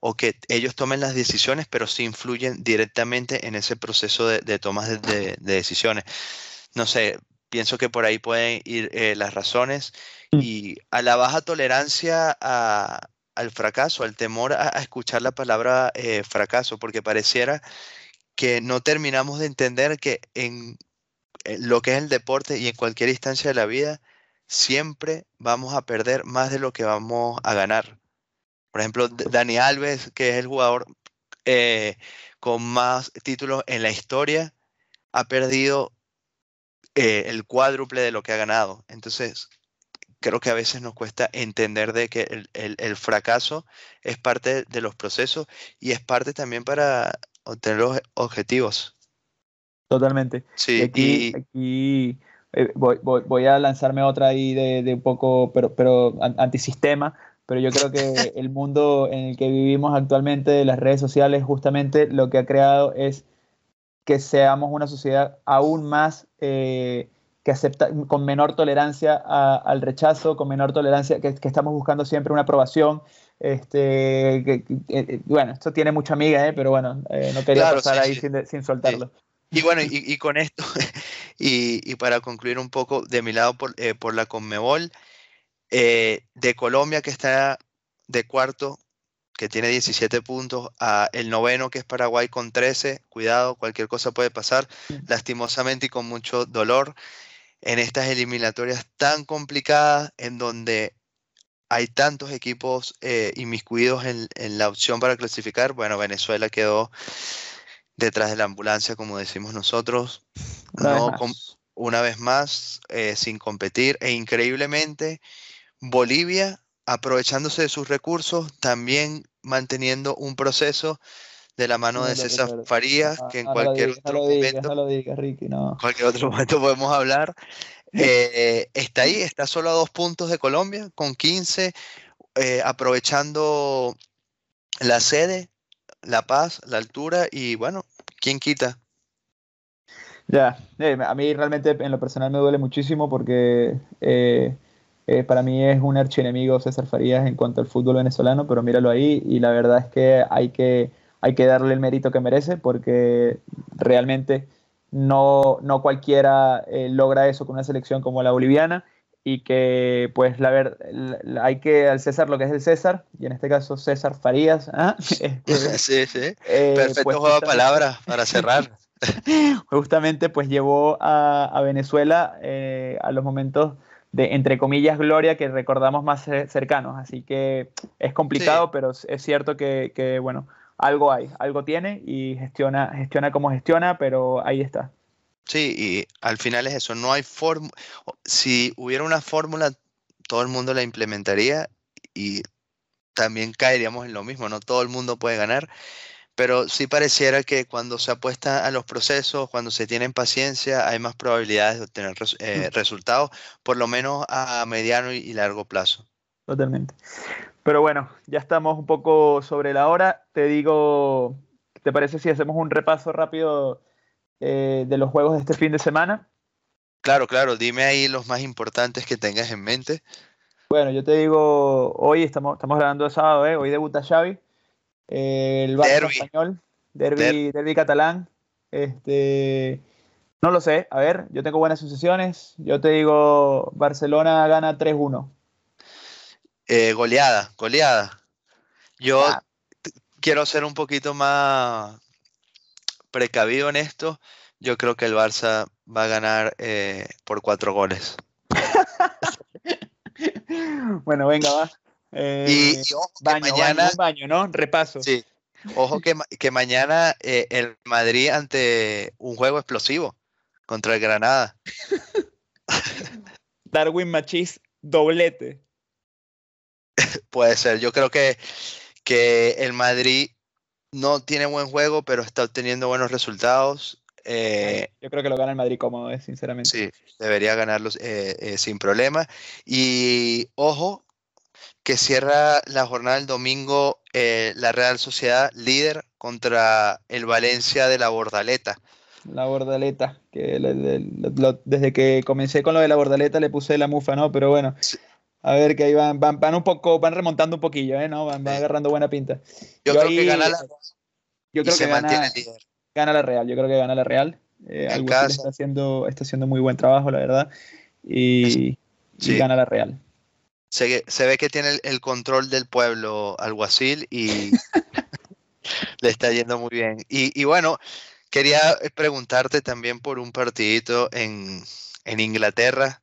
o que ellos tomen las decisiones, pero sí influyen directamente en ese proceso de, de tomas de, decisiones. No sé, pienso que por ahí pueden ir eh, las razones mm. y a la baja tolerancia al fracaso, al temor a, escuchar la palabra eh, fracaso, porque pareciera que no terminamos de entender que en eh, lo que es el deporte y en cualquier instancia de la vida, siempre vamos a perder más de lo que vamos a ganar. Por ejemplo, Dani Alves, que es el jugador eh, con más títulos en la historia, ha perdido eh, el cuádruple de lo que ha ganado. Entonces, creo que a veces nos cuesta entender de que el, fracaso es parte de los procesos y es parte también para obtener los objetivos. Totalmente. Sí, aquí, aquí eh, voy, a lanzarme otra ahí de, un poco, pero, pero antisistema, pero yo creo que el mundo en el que vivimos actualmente, las redes sociales, justamente lo que ha creado es que seamos una sociedad aún más eh, que acepta, con menor tolerancia al rechazo, con menor tolerancia, que, estamos buscando siempre una aprobación. Este, bueno, esto tiene mucha amiga, ¿eh? pero bueno, no quería pasar ahí Sin, sin, soltarlo. Y bueno, y, con esto, y, para concluir un poco de mi lado por, eh, la Conmebol, eh, de Colombia que está de cuarto, que tiene 17 puntos, a el noveno que es Paraguay con 13, cuidado, cualquier cosa puede pasar, lastimosamente y con mucho dolor, en estas eliminatorias tan complicadas en donde hay tantos equipos eh, inmiscuidos en, en la opción para clasificar, bueno, Venezuela quedó detrás de la ambulancia, como decimos nosotros, una no, vez una vez más, eh, sin competir. E increíblemente, Bolivia, aprovechándose de sus recursos, también manteniendo un proceso de la mano de César Farías, que en cualquier otro momento, cualquier otro momento podemos hablar. Eh, está ahí, está solo a dos puntos de Colombia, con 15, eh, aprovechando la sede, la paz, la altura y bueno, ¿quién quita? Ya, eh, a mí realmente en lo personal me duele muchísimo porque eh, eh, para mí es un archienemigo César Farías en cuanto al fútbol venezolano, pero míralo ahí y la verdad es que hay que, hay que darle el mérito que merece porque realmente no, no cualquiera logra eso con una selección como la boliviana y que pues la ver, hay que al César lo que es el César y en este caso César Farías ¿ah? este, sí sí. eh, perfecto pues, juego de palabras para cerrar. Justamente pues llevó a, a Venezuela eh, a los momentos de entre comillas gloria que recordamos más cercanos. Así que es complicado pero es cierto que, que bueno algo hay algo tiene y gestiona gestiona como gestiona pero ahí está Sí, y al final es eso, no hay fórmula. Si hubiera una fórmula, todo el mundo la implementaría y también caeríamos en lo mismo, no todo el mundo puede ganar, pero sí pareciera que cuando se apuesta a los procesos, cuando se tiene paciencia, hay más probabilidades de obtener eh, mm. resultados, por lo menos a mediano y largo plazo. Totalmente. Pero bueno, ya estamos un poco sobre la hora. Te digo, ¿te parece si hacemos un repaso rápido eh, de los juegos de este fin de semana. Claro, claro, dime ahí los más importantes que tengas en mente. Bueno, yo te digo, hoy estamos, estamos grabando el sábado, ¿eh? hoy debuta Xavi, eh, el Barça español, derby, derby, catalán. Este, no lo sé, a ver, yo tengo buenas sucesiones. Yo te digo, Barcelona gana 3-1. Eh, goleada, goleada. Yo quiero ser un poquito más precavido en esto. Yo creo que el Barça va a ganar eh, por cuatro goles. bueno, venga, va. y, eh, ojo que mañana, baño, ¿no? Repaso. Sí. Ojo que, que mañana eh, el Madrid ante un juego explosivo contra el Granada. Darwin Machis doblete. Puede ser. Yo creo que, que el Madrid no tiene buen juego, pero está obteniendo buenos resultados. Eh, yo creo que lo gana el Madrid cómodo, eh, sinceramente. Sí, debería ganarlos eh, sin problema. Y ojo, que cierra la jornada del domingo la Real Sociedad líder contra el Valencia de la Bordaleta. La Bordaleta, que desde que comencé con lo de la Bordaleta le puse la mufa, ¿no? Pero bueno, a ver que ahí van, van, un poco, van remontando un poquillo, ¿eh? ¿no? Van, agarrando buena pinta. Yo, creo que gana la yo creo que gana, gana la Real, yo creo que gana la Real. Eh, está haciendo, está haciendo muy buen trabajo, la verdad. Y, gana la Real. Se, se, ve que tiene el, control del pueblo alguacil y le está yendo muy bien. Y, y, bueno, quería preguntarte también por un partidito en, en Inglaterra.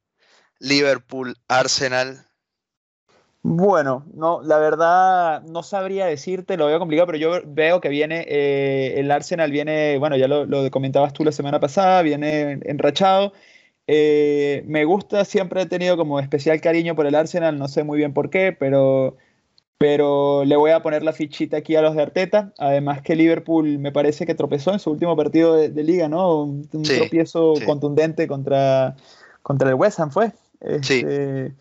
Liverpool, Arsenal. Bueno, no, la verdad no sabría decirte, lo veo complicado, pero yo veo que viene, eh, el Arsenal viene, bueno, ya lo, comentabas tú la semana pasada, viene enrachado. Eh, me gusta, siempre he tenido como especial cariño por el Arsenal, no sé muy bien por qué, pero, pero le voy a poner la fichita aquí a los de Arteta. Además que Liverpool me parece que tropezó en su último partido de, liga, ¿no? Un, tropiezo contundente contra, contra el West Ham fue. sí, este,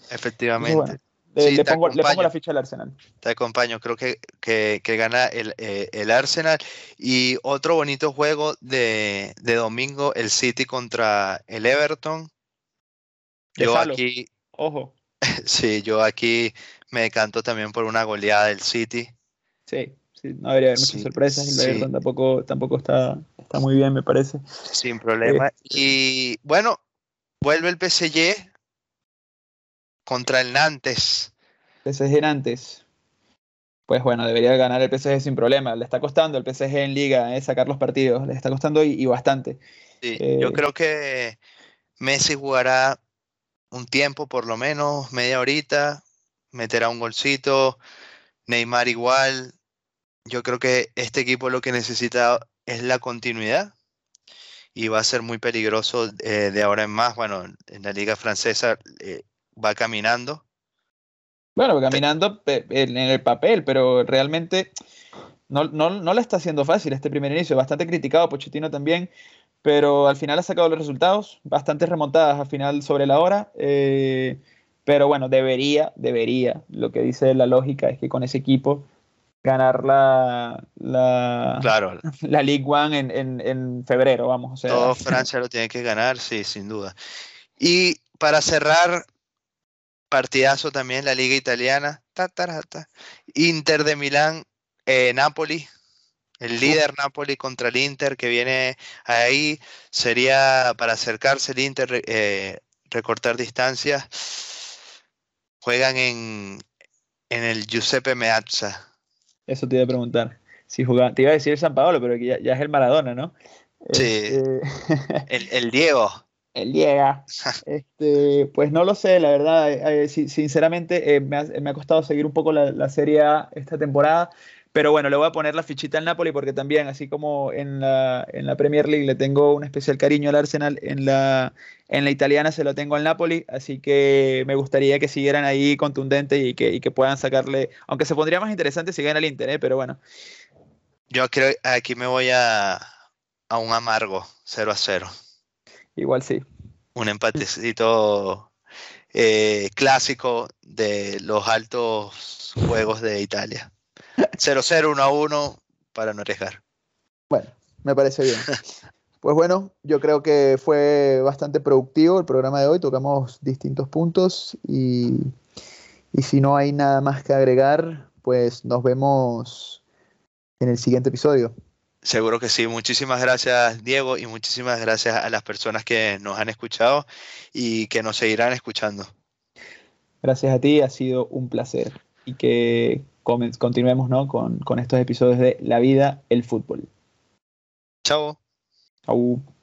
efectivamente le, pongo, la ficha al Arsenal. Te acompaño, creo que, que, gana el, eh, el, Arsenal. Y otro bonito juego de, de, domingo, el City contra el Everton. Yo aquí, ojo. sí, yo aquí me decanto también por una goleada del City. Sí, sí no debería haber muchas sorpresas. El Everton tampoco, tampoco está, está muy bien, me parece. Sin problema. Este y bueno, vuelve el PSG contra el Nantes. PSG Nantes. Pues bueno, debería ganar el PSG sin problema. Le está costando el PSG en liga eh, sacar los partidos. Le está costando y, bastante. Sí, yo eh, creo que Messi jugará un tiempo, por lo menos, media horita, meterá un golcito. Neymar igual. Yo creo que este equipo lo que necesita es la continuidad y va a ser muy peligroso eh, de ahora en más. Bueno, en la liga francesa va caminando. Bueno, caminando en el papel, pero realmente no, no, no le está haciendo fácil este primer inicio. Bastante criticado, Pochettino también, pero al final ha sacado los resultados, bastantes remontadas al final sobre la hora. Eh, pero bueno, debería, debería. Lo que dice la lógica es que con ese equipo ganar la, la, claro. la League One en, en, febrero, vamos. O sea. Todo Francia lo tiene que ganar, sí, sin duda. Y para cerrar, Partidazo también la liga italiana. Inter de Milán, eh, Napoli. El líder Napoli contra el Inter que viene ahí sería para acercarse el Inter, eh, recortar distancias. Juegan en, en el Giuseppe Meazza. Eso te iba a preguntar. Si jugaba, te iba a decir San Paolo, pero ya, ya es el Maradona, ¿no? Sí. Este, el, el Diego el llega. Este, pues no lo sé, la verdad. Eh, eh, sinceramente, eh, me, ha, costado seguir un poco la, Serie A esta temporada. Pero bueno, le voy a poner la fichita al Napoli porque también, así como en la, en la Premier League le tengo un especial cariño al Arsenal, en la, en la italiana se lo tengo al Napoli. Así que me gustaría que siguieran ahí contundente y que, y que puedan sacarle. Aunque se pondría más interesante si gana el Inter, pero bueno. Yo creo aquí me voy a, a un amargo 0 a 0. Igual sí. Un empatecito eh, clásico de los altos juegos de Italia. 0-0, 1-1 para no arriesgar. Bueno, me parece bien. Pues bueno, yo creo que fue bastante productivo el programa de hoy. Tocamos distintos puntos y, y si no hay nada más que agregar, pues nos vemos en el siguiente episodio. Seguro que sí. Muchísimas gracias, Diego, y muchísimas gracias a las personas que nos han escuchado y que nos seguirán escuchando. Gracias a ti, ha sido un placer. Y que continuemos ¿no? con, con estos episodios de La vida, el fútbol. Chao. Chao.